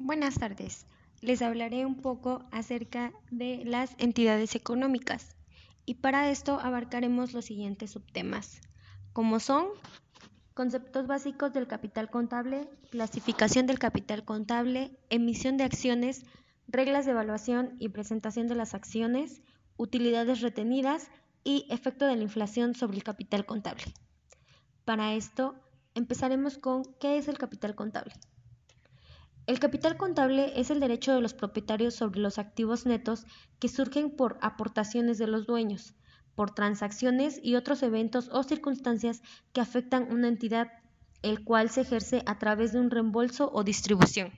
Buenas tardes. Les hablaré un poco acerca de las entidades económicas y para esto abarcaremos los siguientes subtemas, como son conceptos básicos del capital contable, clasificación del capital contable, emisión de acciones, reglas de evaluación y presentación de las acciones, utilidades retenidas y efecto de la inflación sobre el capital contable. Para esto, empezaremos con ¿qué es el capital contable? El capital contable es el derecho de los propietarios sobre los activos netos que surgen por aportaciones de los dueños, por transacciones y otros eventos o circunstancias que afectan una entidad, el cual se ejerce a través de un reembolso o distribución.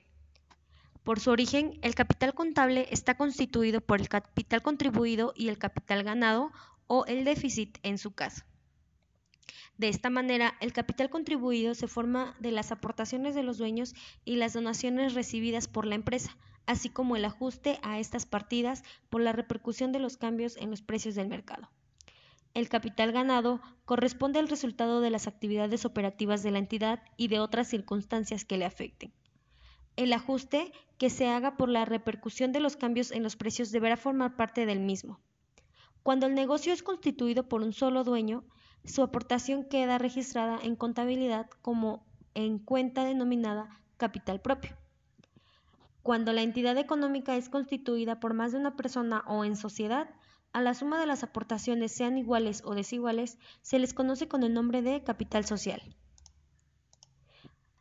Por su origen, el capital contable está constituido por el capital contribuido y el capital ganado o el déficit en su caso. De esta manera, el capital contribuido se forma de las aportaciones de los dueños y las donaciones recibidas por la empresa, así como el ajuste a estas partidas por la repercusión de los cambios en los precios del mercado. El capital ganado corresponde al resultado de las actividades operativas de la entidad y de otras circunstancias que le afecten. El ajuste que se haga por la repercusión de los cambios en los precios deberá formar parte del mismo. Cuando el negocio es constituido por un solo dueño, su aportación queda registrada en contabilidad como en cuenta denominada capital propio. Cuando la entidad económica es constituida por más de una persona o en sociedad, a la suma de las aportaciones sean iguales o desiguales, se les conoce con el nombre de capital social.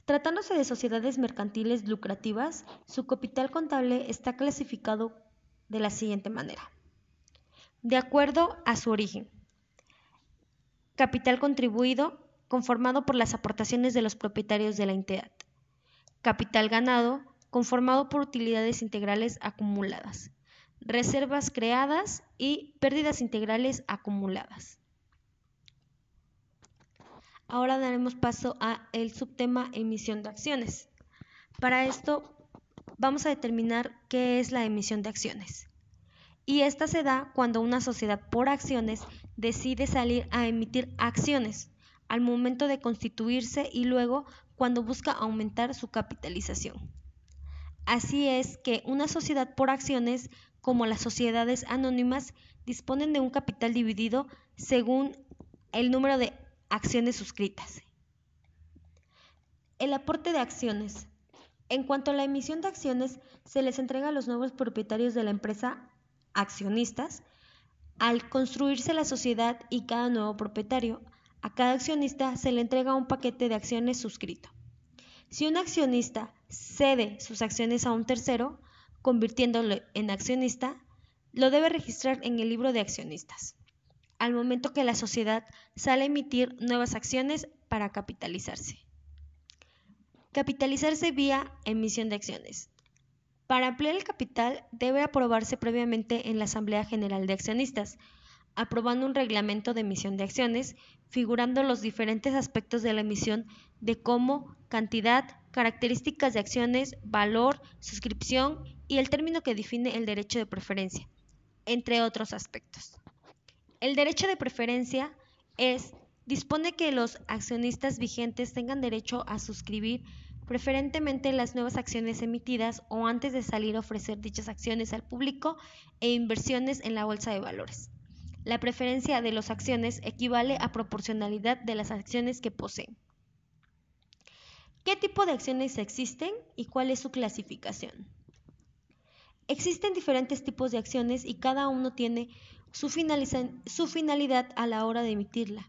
Tratándose de sociedades mercantiles lucrativas, su capital contable está clasificado de la siguiente manera. De acuerdo a su origen, Capital contribuido, conformado por las aportaciones de los propietarios de la entidad. Capital ganado, conformado por utilidades integrales acumuladas. Reservas creadas y pérdidas integrales acumuladas. Ahora daremos paso a el subtema emisión de acciones. Para esto vamos a determinar qué es la emisión de acciones y esta se da cuando una sociedad por acciones decide salir a emitir acciones al momento de constituirse y luego cuando busca aumentar su capitalización. Así es que una sociedad por acciones, como las sociedades anónimas, disponen de un capital dividido según el número de acciones suscritas. El aporte de acciones. En cuanto a la emisión de acciones, se les entrega a los nuevos propietarios de la empresa accionistas, al construirse la sociedad y cada nuevo propietario, a cada accionista se le entrega un paquete de acciones suscrito. Si un accionista cede sus acciones a un tercero, convirtiéndolo en accionista, lo debe registrar en el libro de accionistas, al momento que la sociedad sale a emitir nuevas acciones para capitalizarse. Capitalizarse vía emisión de acciones. Para ampliar el capital debe aprobarse previamente en la Asamblea General de Accionistas, aprobando un reglamento de emisión de acciones, figurando los diferentes aspectos de la emisión de cómo, cantidad, características de acciones, valor, suscripción y el término que define el derecho de preferencia, entre otros aspectos. El derecho de preferencia es dispone que los accionistas vigentes tengan derecho a suscribir preferentemente las nuevas acciones emitidas o antes de salir a ofrecer dichas acciones al público e inversiones en la bolsa de valores. La preferencia de las acciones equivale a proporcionalidad de las acciones que poseen. ¿Qué tipo de acciones existen y cuál es su clasificación? Existen diferentes tipos de acciones y cada uno tiene su, su finalidad a la hora de emitirla,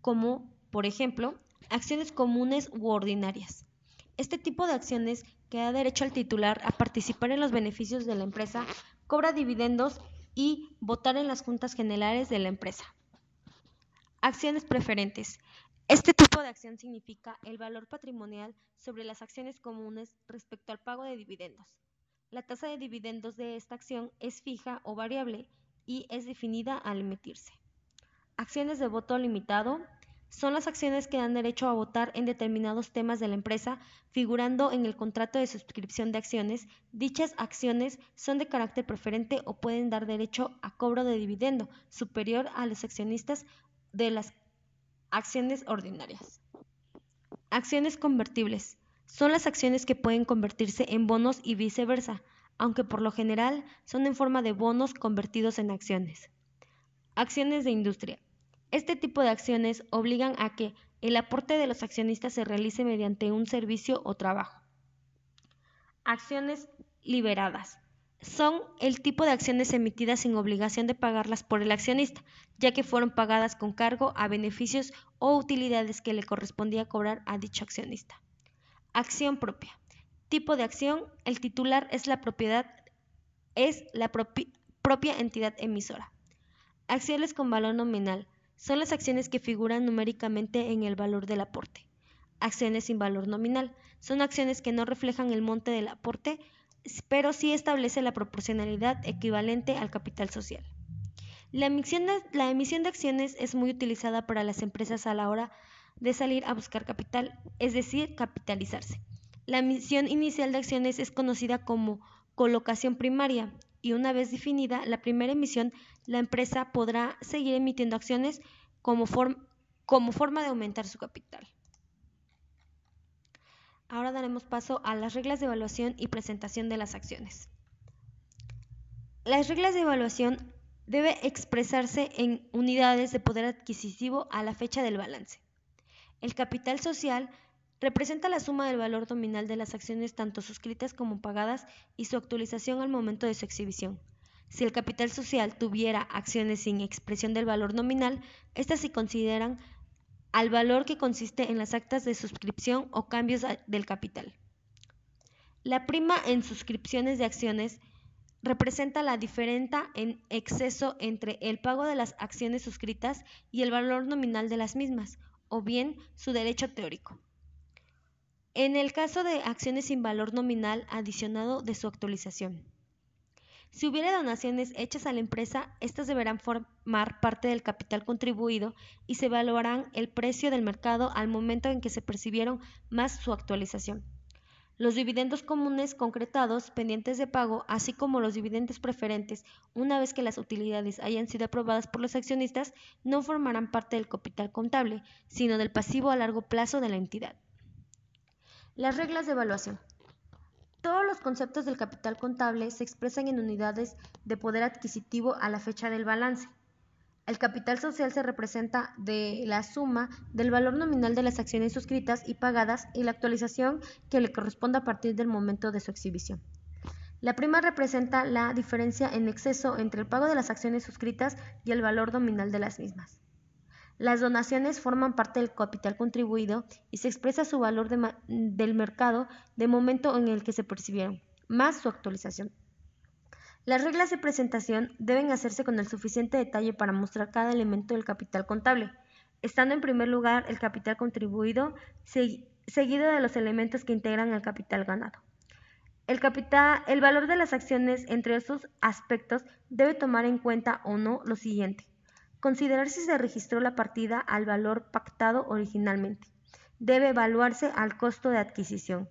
como, por ejemplo, acciones comunes u ordinarias. Este tipo de acciones que da derecho al titular a participar en los beneficios de la empresa, cobra dividendos y votar en las juntas generales de la empresa. Acciones preferentes. Este tipo de acción significa el valor patrimonial sobre las acciones comunes respecto al pago de dividendos. La tasa de dividendos de esta acción es fija o variable y es definida al emitirse. Acciones de voto limitado son las acciones que dan derecho a votar en determinados temas de la empresa, figurando en el contrato de suscripción de acciones. Dichas acciones son de carácter preferente o pueden dar derecho a cobro de dividendo superior a los accionistas de las acciones ordinarias. Acciones convertibles. Son las acciones que pueden convertirse en bonos y viceversa, aunque por lo general son en forma de bonos convertidos en acciones. Acciones de industria. Este tipo de acciones obligan a que el aporte de los accionistas se realice mediante un servicio o trabajo. Acciones liberadas. Son el tipo de acciones emitidas sin obligación de pagarlas por el accionista, ya que fueron pagadas con cargo a beneficios o utilidades que le correspondía cobrar a dicho accionista. Acción propia. Tipo de acción. El titular es la propia entidad emisora. Acciones con valor nominal son las acciones que figuran numéricamente en el valor del aporte. Acciones sin valor nominal son acciones que no reflejan el monte del aporte, pero sí establece la proporcionalidad equivalente al capital social. La emisión, de, la emisión de acciones es muy utilizada para las empresas a la hora de salir a buscar capital, es decir, capitalizarse. La emisión inicial de acciones es conocida como colocación primaria y una vez definida la primera emisión, la empresa podrá seguir emitiendo acciones como, forma de aumentar su capital. Ahora daremos paso a las reglas de evaluación y presentación de las acciones. Las reglas de evaluación debe expresarse en unidades de poder adquisitivo a la fecha del balance. El capital social Representa la suma del valor nominal de las acciones tanto suscritas como pagadas y su actualización al momento de su exhibición. Si el capital social tuviera acciones sin expresión del valor nominal, éstas se consideran al valor que consiste en las actas de suscripción o cambios del capital. La prima en suscripciones de acciones representa la diferencia en exceso entre el pago de las acciones suscritas y el valor nominal de las mismas, o bien su derecho teórico. En el caso de acciones sin valor nominal adicionado de su actualización. Si hubiera donaciones hechas a la empresa, estas deberán formar parte del capital contribuido y se evaluarán el precio del mercado al momento en que se percibieron más su actualización. Los dividendos comunes concretados pendientes de pago, así como los dividendos preferentes, una vez que las utilidades hayan sido aprobadas por los accionistas, no formarán parte del capital contable, sino del pasivo a largo plazo de la entidad. Las reglas de evaluación. Todos los conceptos del capital contable se expresan en unidades de poder adquisitivo a la fecha del balance. El capital social se representa de la suma del valor nominal de las acciones suscritas y pagadas y la actualización que le corresponde a partir del momento de su exhibición. La prima representa la diferencia en exceso entre el pago de las acciones suscritas y el valor nominal de las mismas. Las donaciones forman parte del capital contribuido y se expresa su valor del mercado de momento en el que se percibieron, más su actualización. Las reglas de presentación deben hacerse con el suficiente detalle para mostrar cada elemento del capital contable, estando en primer lugar el capital contribuido, seguido de los elementos que integran el capital ganado. El, capital, el valor de las acciones entre esos aspectos debe tomar en cuenta o no lo siguiente. Considerar si se registró la partida al valor pactado originalmente. Debe evaluarse al costo de adquisición.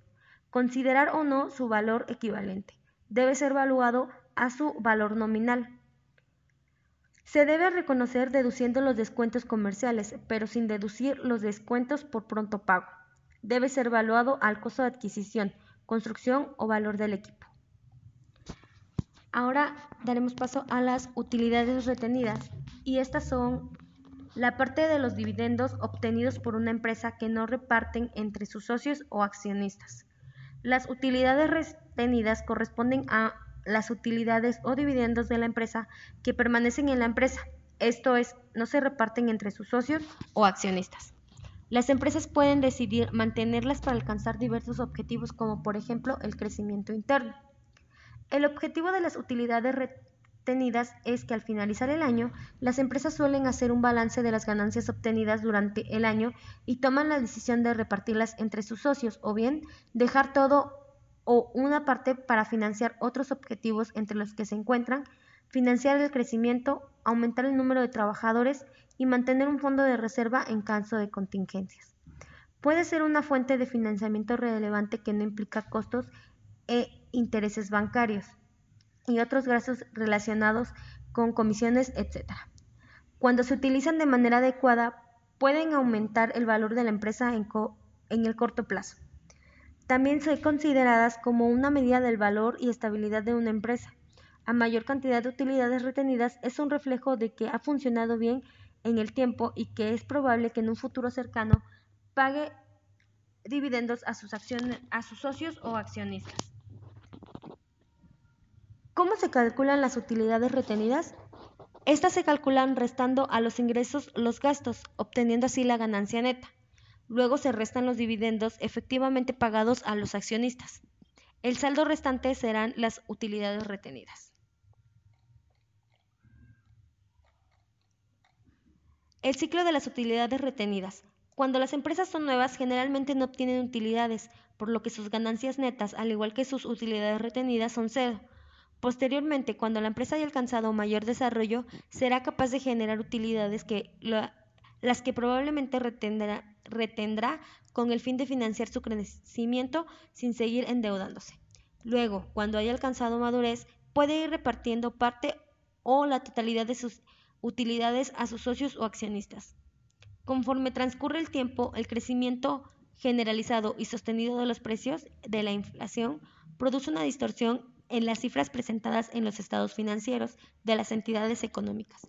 Considerar o no su valor equivalente. Debe ser evaluado a su valor nominal. Se debe reconocer deduciendo los descuentos comerciales, pero sin deducir los descuentos por pronto pago. Debe ser evaluado al costo de adquisición, construcción o valor del equipo. Ahora daremos paso a las utilidades retenidas y estas son la parte de los dividendos obtenidos por una empresa que no reparten entre sus socios o accionistas. Las utilidades retenidas corresponden a las utilidades o dividendos de la empresa que permanecen en la empresa, esto es, no se reparten entre sus socios o accionistas. Las empresas pueden decidir mantenerlas para alcanzar diversos objetivos como por ejemplo el crecimiento interno. El objetivo de las utilidades retenidas es que al finalizar el año, las empresas suelen hacer un balance de las ganancias obtenidas durante el año y toman la decisión de repartirlas entre sus socios o bien dejar todo o una parte para financiar otros objetivos entre los que se encuentran, financiar el crecimiento, aumentar el número de trabajadores y mantener un fondo de reserva en caso de contingencias. Puede ser una fuente de financiamiento relevante que no implica costos e intereses bancarios y otros gastos relacionados con comisiones, etc. Cuando se utilizan de manera adecuada, pueden aumentar el valor de la empresa en, el corto plazo. También son consideradas como una medida del valor y estabilidad de una empresa. A mayor cantidad de utilidades retenidas es un reflejo de que ha funcionado bien en el tiempo y que es probable que en un futuro cercano pague dividendos a sus, acciones, a sus socios o accionistas. ¿Cómo se calculan las utilidades retenidas? Estas se calculan restando a los ingresos los gastos, obteniendo así la ganancia neta. Luego se restan los dividendos efectivamente pagados a los accionistas. El saldo restante serán las utilidades retenidas. El ciclo de las utilidades retenidas. Cuando las empresas son nuevas, generalmente no obtienen utilidades, por lo que sus ganancias netas, al igual que sus utilidades retenidas, son cero. Posteriormente, cuando la empresa haya alcanzado mayor desarrollo, será capaz de generar utilidades que las que probablemente retendrá, retendrá con el fin de financiar su crecimiento sin seguir endeudándose. Luego, cuando haya alcanzado madurez, puede ir repartiendo parte o la totalidad de sus utilidades a sus socios o accionistas. Conforme transcurre el tiempo, el crecimiento generalizado y sostenido de los precios de la inflación produce una distorsión en las cifras presentadas en los estados financieros de las entidades económicas,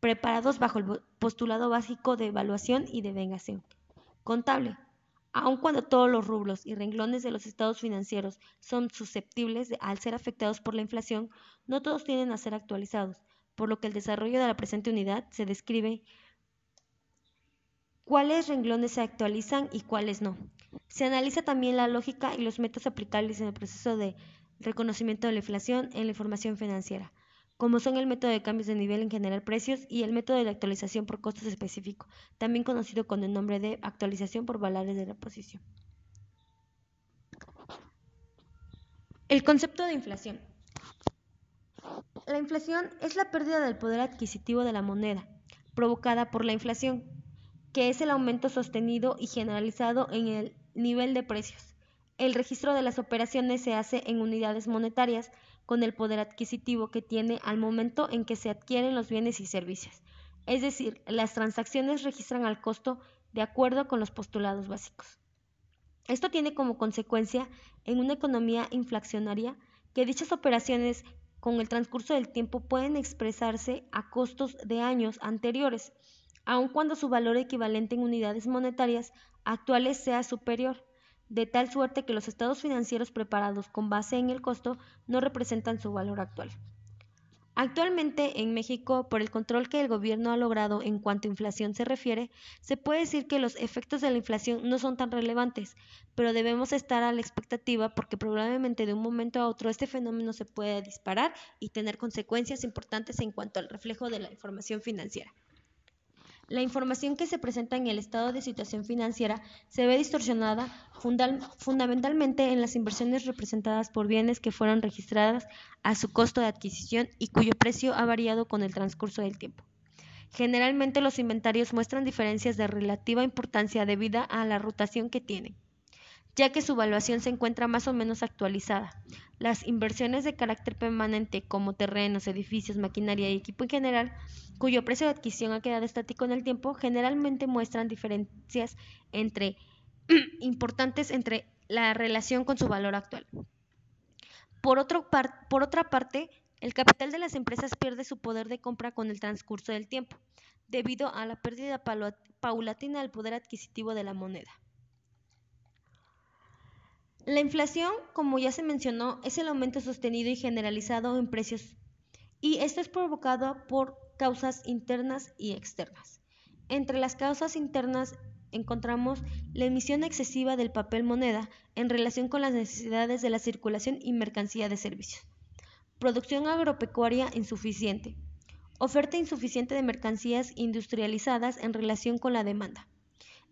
preparados bajo el postulado básico de evaluación y de vengación contable. Aun cuando todos los rublos y renglones de los estados financieros son susceptibles de, al ser afectados por la inflación, no todos tienden a ser actualizados, por lo que el desarrollo de la presente unidad se describe cuáles renglones se actualizan y cuáles no. Se analiza también la lógica y los métodos aplicables en el proceso de reconocimiento de la inflación en la información financiera, como son el método de cambios de nivel en general precios y el método de actualización por costos específicos, también conocido con el nombre de actualización por valores de reposición. El concepto de inflación. La inflación es la pérdida del poder adquisitivo de la moneda, provocada por la inflación, que es el aumento sostenido y generalizado en el nivel de precios el registro de las operaciones se hace en unidades monetarias con el poder adquisitivo que tiene al momento en que se adquieren los bienes y servicios. Es decir, las transacciones registran al costo de acuerdo con los postulados básicos. Esto tiene como consecuencia en una economía inflacionaria que dichas operaciones con el transcurso del tiempo pueden expresarse a costos de años anteriores, aun cuando su valor equivalente en unidades monetarias actuales sea superior de tal suerte que los estados financieros preparados con base en el costo no representan su valor actual. Actualmente en México, por el control que el gobierno ha logrado en cuanto a inflación se refiere, se puede decir que los efectos de la inflación no son tan relevantes, pero debemos estar a la expectativa porque probablemente de un momento a otro este fenómeno se puede disparar y tener consecuencias importantes en cuanto al reflejo de la información financiera. La información que se presenta en el estado de situación financiera se ve distorsionada fundamentalmente en las inversiones representadas por bienes que fueron registradas a su costo de adquisición y cuyo precio ha variado con el transcurso del tiempo. Generalmente los inventarios muestran diferencias de relativa importancia debido a la rotación que tienen ya que su valuación se encuentra más o menos actualizada. Las inversiones de carácter permanente como terrenos, edificios, maquinaria y equipo en general, cuyo precio de adquisición ha quedado estático en el tiempo, generalmente muestran diferencias entre importantes entre la relación con su valor actual. Por, otro por otra parte, el capital de las empresas pierde su poder de compra con el transcurso del tiempo, debido a la pérdida paulatina del poder adquisitivo de la moneda. La inflación, como ya se mencionó, es el aumento sostenido y generalizado en precios y esto es provocado por causas internas y externas. Entre las causas internas encontramos la emisión excesiva del papel moneda en relación con las necesidades de la circulación y mercancía de servicios. Producción agropecuaria insuficiente. Oferta insuficiente de mercancías industrializadas en relación con la demanda.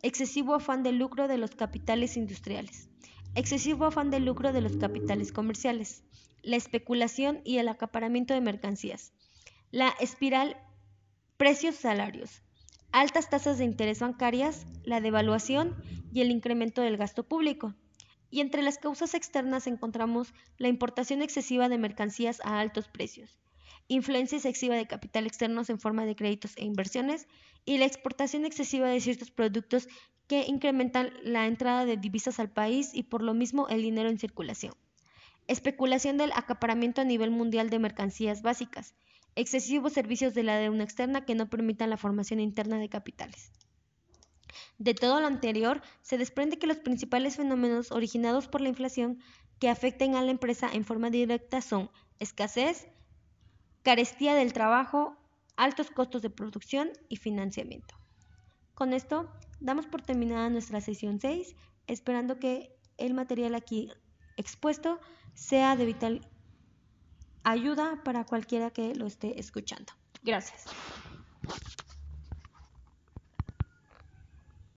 Excesivo afán de lucro de los capitales industriales excesivo afán de lucro de los capitales comerciales, la especulación y el acaparamiento de mercancías, la espiral precios-salarios, altas tasas de interés bancarias, la devaluación y el incremento del gasto público. Y entre las causas externas encontramos la importación excesiva de mercancías a altos precios, influencia excesiva de capital externos en forma de créditos e inversiones y la exportación excesiva de ciertos productos que incrementan la entrada de divisas al país y por lo mismo el dinero en circulación. Especulación del acaparamiento a nivel mundial de mercancías básicas. Excesivos servicios de la deuda externa que no permitan la formación interna de capitales. De todo lo anterior, se desprende que los principales fenómenos originados por la inflación que afecten a la empresa en forma directa son escasez, carestía del trabajo, altos costos de producción y financiamiento. Con esto damos por terminada nuestra sesión 6, esperando que el material aquí expuesto sea de vital ayuda para cualquiera que lo esté escuchando. Gracias.